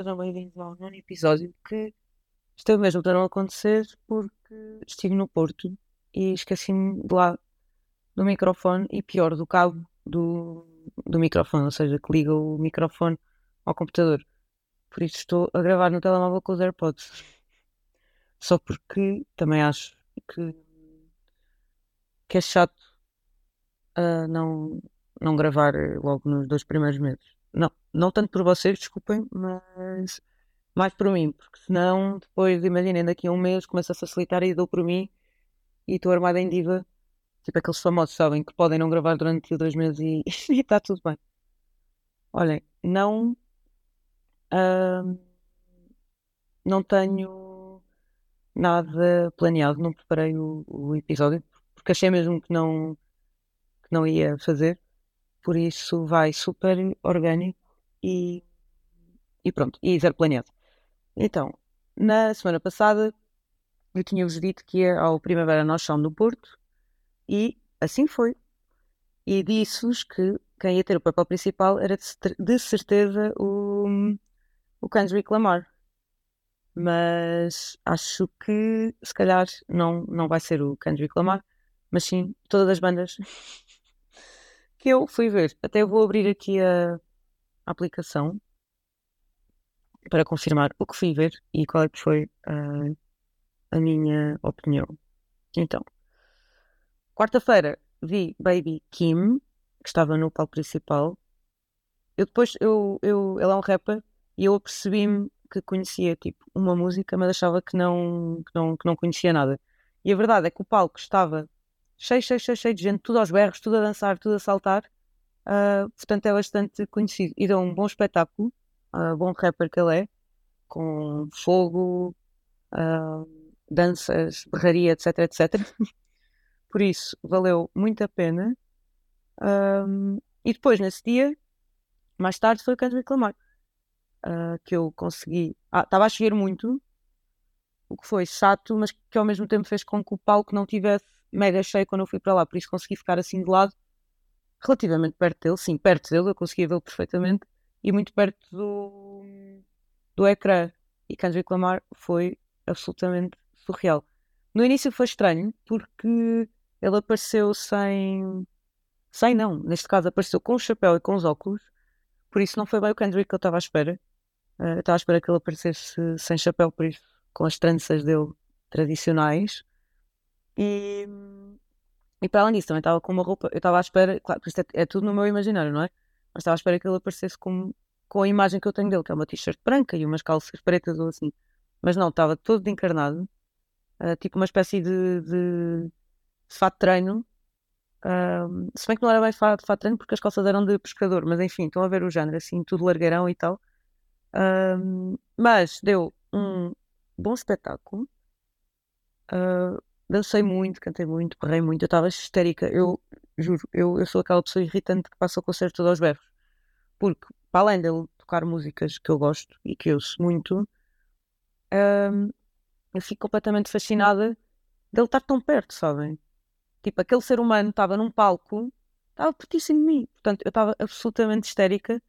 sejam bem-vindos ao nono episódio que esteve mesmo a não acontecer porque estive no Porto e esqueci-me de lá do microfone e pior, do cabo do, do microfone, ou seja, que liga o microfone ao computador. Por isso estou a gravar no telemóvel com os AirPods. Só porque também acho que, que é chato uh, não, não gravar logo nos dois primeiros meses. Não, não tanto por vocês, desculpem, mas mais por mim, porque senão depois, imaginem, daqui a um mês começa a facilitar e dou por mim e estou armada em diva. Tipo aqueles famosos, sabem, que podem não gravar durante dois meses e está tudo bem. Olhem, não. Uh, não tenho nada planeado, não preparei o, o, episódio, porque achei mesmo que não, que não ia fazer. Por isso vai super orgânico e, e pronto, e zero planeado. Então, na semana passada eu tinha-vos dito que ia ao Primavera no Chão do Porto e assim foi. E disse-vos que quem ia ter o papel principal era de certeza o, o Kendrick Lamar. Mas acho que se calhar não, não vai ser o Kendrick Lamar, mas sim todas as bandas que eu fui ver. Até vou abrir aqui a, aplicação para confirmar o que fui ver e qual é que foi uh, a minha opinião. Então, quarta-feira vi Baby Kim, que estava no palco principal. Eu depois, eu, eu, ele é um rapper e eu apercebi-me que conhecia tipo uma música, mas achava que não, que não, que não conhecia nada. E a verdade é que o palco estava cheio, cheio, cheio, cheio de gente, tudo aos berros, tudo a dançar, tudo a saltar. Uh, portanto, é bastante conhecido e dá um bom espetáculo, uh, bom rapper que ele é, com fogo, uh, danças, berraria, etc, etc. Por isso, valeu muito a pena. e depois, nesse dia, mais tarde, foi o Kendrick Lamar, que eu consegui. Ah, estava a chover muito, o que foi chato, mas que ao mesmo tempo fez com que o palco não tivesse mega cheio quando eu fui para lá, por isso consegui ficar assim de lado, relativamente perto dele, sim, perto dele, eu conseguia vê-lo perfeitamente, e muito perto do, do ecrã. E Kendrick Lamar foi absolutamente surreal. No início foi estranho, porque ele apareceu sem. Sem não, neste caso apareceu com o chapéu e com os óculos, por isso não foi bem o Kendrick que eu estava à espera. Uh, eu estava à espera que ele aparecesse sem chapéu, por isso, com as tranças dele tradicionais. E, e para além disso, também estava com uma roupa. Eu estava à espera, claro, isto é, é, tudo no meu imaginário, não é? Mas estava à espera que ele aparecesse com, com a imagem que eu tenho dele, que é uma t-shirt branca e umas calças pretas ou assim. Mas não, estava todo encarnado, uh, tipo uma espécie de, de, de fato de treino. Uh, se bem que não era bem fato, fato de treino porque as calças eram de pescador, mas enfim, estão a ver o género, assim, tudo largueirão e tal. Uh, mas deu um bom espetáculo. Uh, dancei muito, cantei muito, correi muito, eu estava histérica. Eu juro, eu, eu sou aquela pessoa irritante que passa o concerto todo aos berros. Porque, para além dele tocar músicas que eu gosto e que eu ouço muito, um, eu fico completamente fascinada dele estar tão perto, sabem? Tipo, aquele ser humano estava num palco, estava pertíssimo de mim. Portanto, eu estava absolutamente histérica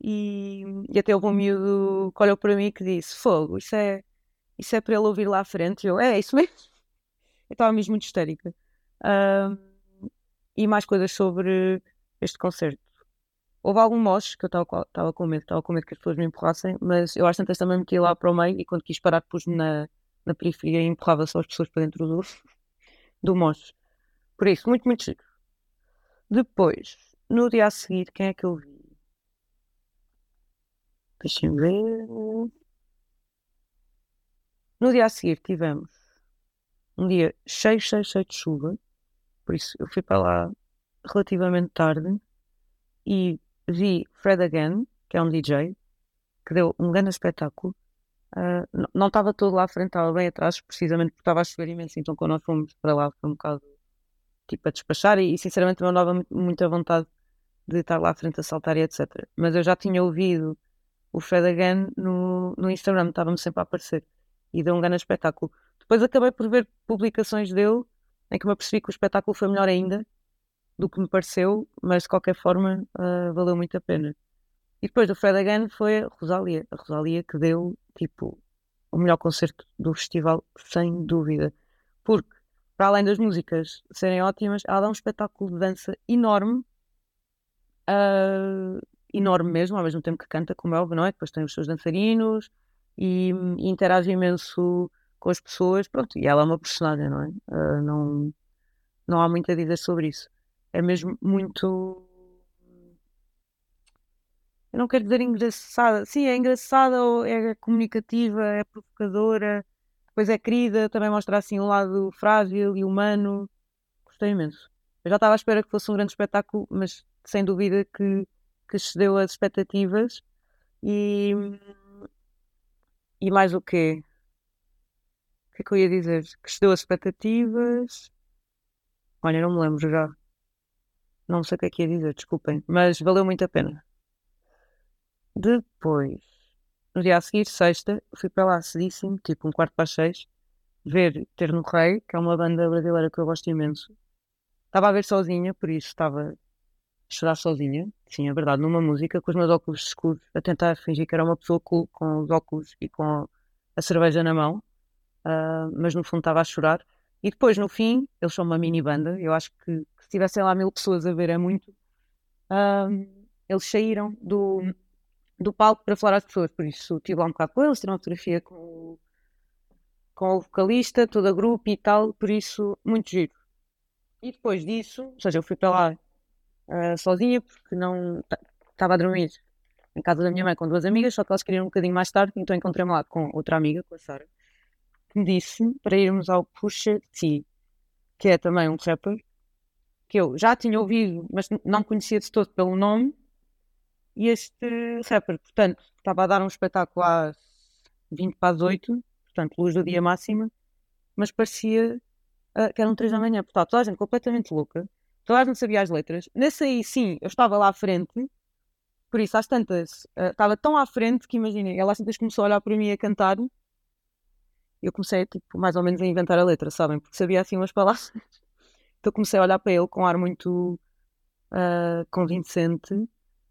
e, e até houve um miúdo que olhou para mim que disse: Fogo, isso é, isso é para ele ouvir lá à frente. E eu, é, é isso mesmo. Eu estava mesmo muito histérica. Uh, e mais coisas sobre este concerto. Houve algum mosh que eu estava com medo, estava com medo que as pessoas me empurrassem, mas eu às tantas também meti lá para o meio e quando quis parar pus-me na, na periferia e empurrava só as pessoas para dentro do, do mosh. Por isso, muito, muito chique. Depois, no dia a seguir, quem é que eu vi? Deixem-me ver. No dia a seguir tivemos um dia cheio, cheio, cheio de chuva, por isso eu fui para lá relativamente tarde e vi Fred Again, que é um DJ, que deu um grande espetáculo. Uh, não estava todo lá à frente, estava bem atrás, precisamente porque estava a chover imenso, então quando nós fomos para lá foi um bocado tipo a despachar e, e sinceramente não dava muita vontade de estar lá à frente a saltar e etc. Mas eu já tinha ouvido o Fred Again no, no Instagram, estava-me sempre a aparecer e deu um grande espetáculo. Depois acabei por ver publicações dele em que me apercebi que o espetáculo foi melhor ainda do que me pareceu, mas de qualquer forma uh, valeu muito a pena. E depois do Fred Again foi a Rosalia. A Rosalia que deu, tipo, o melhor concerto do festival, sem dúvida. Porque, para além das músicas serem ótimas, ela dá um espetáculo de dança enorme. Uh, enorme mesmo, ao mesmo tempo que canta, como é óbvio, não é? Depois tem os seus dançarinos e, e interage imenso com as pessoas. Pronto, e ela é uma personagem, não é? Uh, não, não há muito a dizer sobre isso. É mesmo muito eu não quero dizer engraçada. Sim, é engraçada, é comunicativa, é provocadora, depois é querida, também mostra assim um lado frágil e humano. Gostei imenso. Eu já estava à espera que fosse um grande espetáculo, mas sem dúvida que, que excedeu as expectativas. E, e mais o quê? O que é que eu ia dizer? Que excedeu as expectativas. Olha, não me lembro já. Não sei o que é que ia dizer, desculpem. Mas valeu muito a pena. Depois, no dia a seguir, sexta, fui para lá cedíssimo, tipo um quarto para as seis, ver Ter no Rei, que é uma banda brasileira que eu gosto imenso. Estava a ver sozinha, por isso estava chorar sozinha, sim, é verdade, numa música, com os meus óculos escuros, a tentar fingir que era uma pessoa cool, com os óculos e com a cerveja na mão, uh, mas no fundo estava a chorar. E depois, no fim, eles são uma mini banda, eu acho que, se tivessem lá mil pessoas a ver é muito. Uh, eles saíram do, do palco para falar às pessoas. Por isso, estive lá um bocado com eles, tirei uma fotografia com com o vocalista, todo a grupo e tal. Por isso, muito giro. E depois disso, ou seja, eu fui para lá uh, sozinha porque não estava a dormir em casa da minha mãe com duas amigas, só que elas queriam um bocadinho mais tarde, então encontrei-me lá com outra amiga, com a Sara, que me disse para irmos ao Pusha T, que é também um rapper que eu já tinha ouvido, mas não conhecia de todo pelo nome, e este rapper, portanto, estava a dar um espetáculo às 20 para as 8, portanto, luz do dia máxima, mas parecia uh, que eram 3 da manhã, portanto, toda a gente completamente louca, toda a gente sabia as letras. Nesse aí, sim, eu estava lá à frente, por isso, às tantas, uh, estava tão à frente que imaginei, ela às tantas começou a olhar para mim a cantar, eu comecei, tipo, mais ou menos a inventar a letra, sabem? Porque sabia assim umas palavras. Então comecei a olhar para ele com um ar muito uh, convincente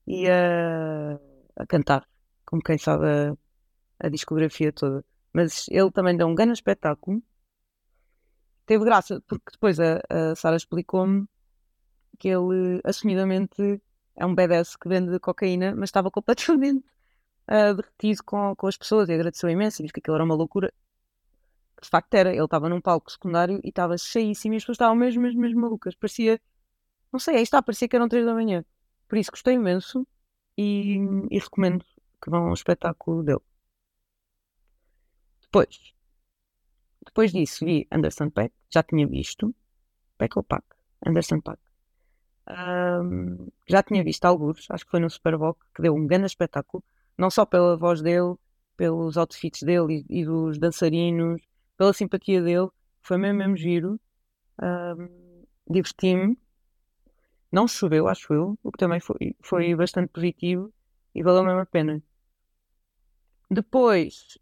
e a, a cantar, como quem sabe a, a, discografia toda. Mas ele também deu um grande espetáculo. Teve graça, porque depois a, a Sara explicou-me que ele assumidamente é um badass que vende cocaína, mas estava completamente uh, derretido com, com as pessoas e agradeceu imenso e disse que aquilo era uma loucura. De facto era, ele estava num palco secundário e estava cheíssimo e as pessoas estavam mesmo, mesmo, mesmo malucas. Parecia, não sei, aí está, parecia que eram três da manhã. Por isso gostei imenso e, e recomendo que vão ao espetáculo dele. Depois, depois disso vi Anderson Peck, já tinha visto. Peck ou Pack? Anderson Pack. Um, já tinha visto alguns, acho que foi no Super Bowl, que deu um grande espetáculo, não só pela voz dele, pelos outfits dele e, e dos dançarinos, pela simpatia dele, foi mesmo, mesmo giro. Um, Diverti-me não choveu, acho eu, o que também foi, foi bastante positivo e valeu mesmo a pena. Depois,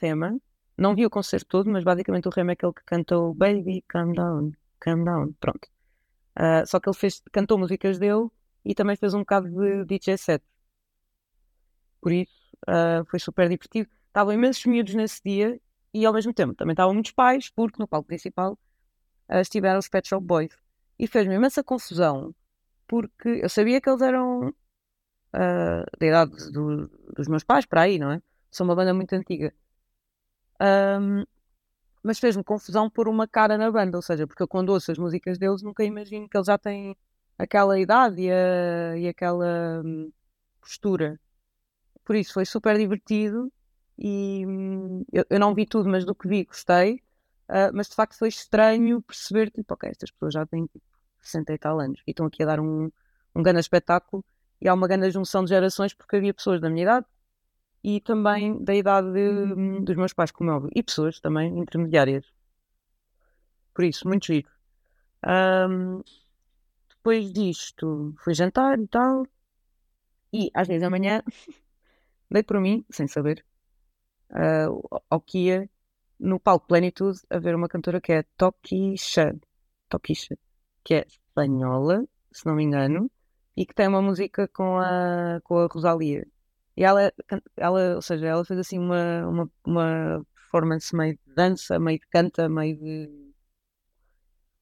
Rema. Não vi o concerto todo, mas basicamente o Rema é aquele que cantou Baby, Calm Down, Calm Down, pronto. Uh, só que ele fez, cantou músicas dele e também fez um bocado de DJ set. Por isso, uh, foi super divertido. Estavam imensos miúdos nesse dia e ao mesmo tempo também estavam muitos pais, porque no palco principal uh, estiveram os Pet Shop Boys e fez-me imensa confusão porque eu sabia que eles eram uh, da idade do, dos meus pais, para aí, não é? São uma banda muito antiga. Um, mas fez-me confusão por uma cara na banda, ou seja, porque eu quando ouço as músicas deles nunca imagino que eles já têm aquela idade e, a, e aquela hum, postura. Por isso foi super divertido e hum, eu, eu, não vi tudo, mas do que vi gostei. Uh, mas de facto foi estranho perceber, tipo, ok, estas pessoas já têm tipo, 60 e tal anos e estão aqui a dar um, um grande espetáculo e há uma grande junção de gerações porque havia pessoas da minha idade e também da idade de, dos meus pais, como é óbvio, e pessoas também intermediárias. Por isso, muito giro. Um, depois disto, fui jantar e tal, e às vezes da manhã dei por mim, sem saber, uh, ao que ia no palco Plenitude a ver uma cantora que é Tokisha. Tokisha que é espanhola, se não me engano, e que tem uma música com a, com a Rosalia. E ela, ela, ou seja, ela fez assim uma, uma, uma performance meio de dança, meio de canta, meio de.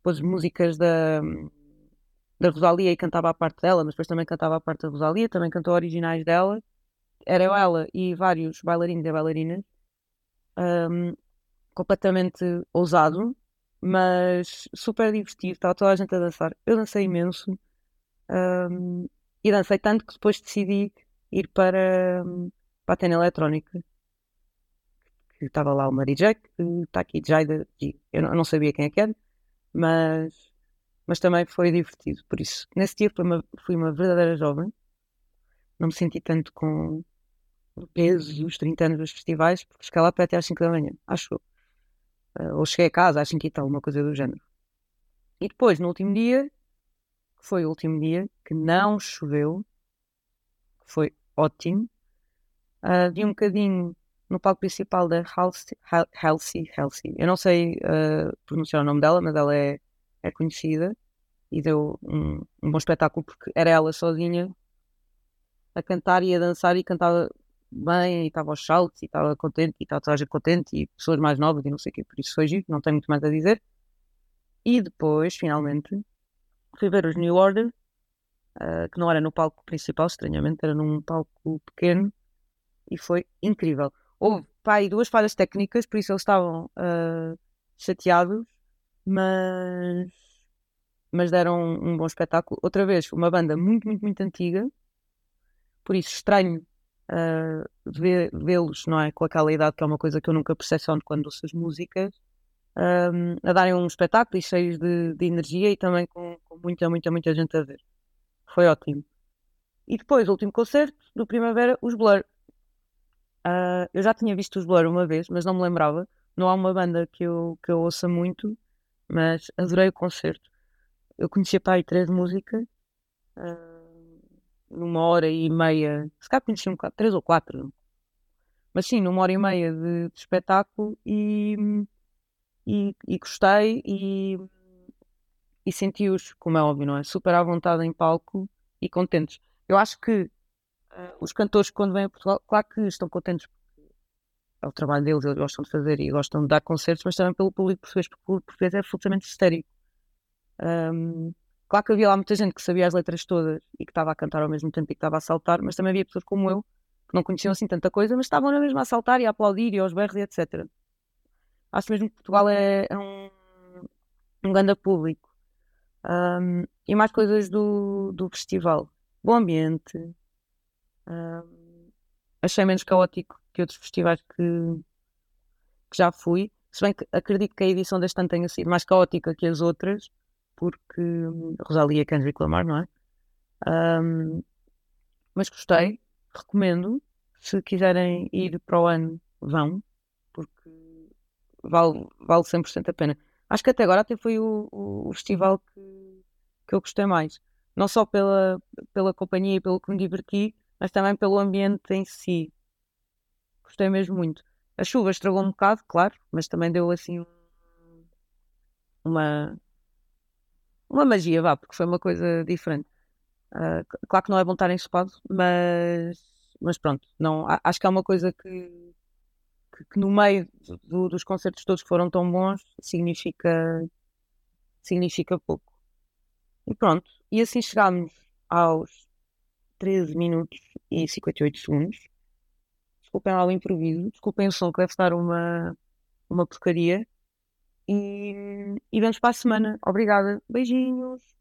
Pôs músicas da, da Rosalia e cantava a parte dela, mas depois também cantava a parte da Rosalia, também cantou originais dela. Era ela e vários bailarinos e bailarinas. Um, completamente ousado, mas super divertido. Estava toda a gente a dançar. Eu dancei imenso. Um, e dancei tanto que depois decidi ir para, para a Tena Eletrónica. Que estava lá o Mary Jack, está aqui Jaida, eu não, eu não sabia quem é que era, mas, mas também foi divertido. Por isso, nesse dia fui uma, fui uma verdadeira jovem. Não me senti tanto com o peso dos 30 anos dos festivais, porque cheguei lá até às 5 da manhã, acho eu. Uh, ou cheguei a casa às 5 e tal, uma coisa do género. E depois, no último dia, que foi o último dia, que não choveu, foi ótimo. Uh, vi um bocadinho no palco principal da Halsey, Halsey, Halsey. eu não sei uh, pronunciar o nome dela, mas ela é, é conhecida e deu um, um, bom espetáculo porque era ela sozinha a cantar e a dançar e cantava bem e estava aos saltos e estava contente e estava toda a gente contente e pessoas mais novas e não sei o que, por isso foi giro, não tenho muito mais a dizer. E depois, finalmente, fui ver os New Order, uh, que não era no palco principal, estranhamente, era num palco pequeno, e foi incrível. Houve, pá, duas falhas técnicas, por isso eles estavam uh, chateados, mas, mas deram um, um, bom espetáculo. Outra vez, uma banda muito, muito, muito antiga, por isso estranho uh, vê-los, não é? Com aquela idade que é uma coisa que eu nunca percepciono quando ouço as músicas, um, a darem um espetáculo e cheios de, de energia e também com, com, muita, muita, muita gente a ver. Foi ótimo. E depois, o último concerto do Primavera, os Blur. Uh, eu já tinha visto os Blur uma vez, mas não me lembrava. Não há uma banda que eu, que eu ouça muito, mas adorei o concerto. Eu conhecia para aí três músicas, uh, numa hora e meia, se calhar conhecia um bocado, três ou quatro, mas sim, numa hora e meia de, de espetáculo e e, e gostei e, e senti-os, como é óbvio, não é? Super à vontade em palco e contentes. Eu acho que uh, os cantores, quando vêm a Portugal, claro que estão contentes porque é o trabalho deles, eles gostam de fazer e gostam de dar concertos, mas também pelo público português, porque o português é absolutamente histérico. Um, claro que havia lá muita gente que sabia as letras todas e que estava a cantar ao mesmo tempo e que estava a saltar, mas também havia pessoas como eu que não conheciam assim tanta coisa, mas estavam na mesma a saltar e a aplaudir e aos berros e etc. Acho mesmo que Portugal é, é um, um grande público. Um, e mais coisas do, do festival. Bom ambiente. Um, achei menos caótico que outros festivais que, que já fui. Se bem que acredito que a edição deste ano tenha sido mais caótica que as outras, porque Rosalia Kendrick Lamar, não é? Um, mas gostei, recomendo. Se quiserem ir para o ano, vão, porque vale, vale 100% a pena. Acho que até agora até foi o, o, o, festival que, que eu gostei mais. Não só pela, pela companhia e pelo que me diverti, mas também pelo ambiente em si. Gostei mesmo muito. A chuva estragou um bocado, claro, mas também deu assim uma, uma magia, vá, porque foi uma coisa diferente. Uh, claro que não é bom estar ensopado, mas, mas pronto, não, acho que é uma coisa que, que, que no meio do, dos concertos todos que foram tão bons significa, significa pouco. E pronto, e assim chegámos aos 13 minutos e 58 segundos. Desculpem lá o improviso, desculpem o som que deve estar uma, uma porcaria. E, e vemos para a semana. Obrigada. Beijinhos.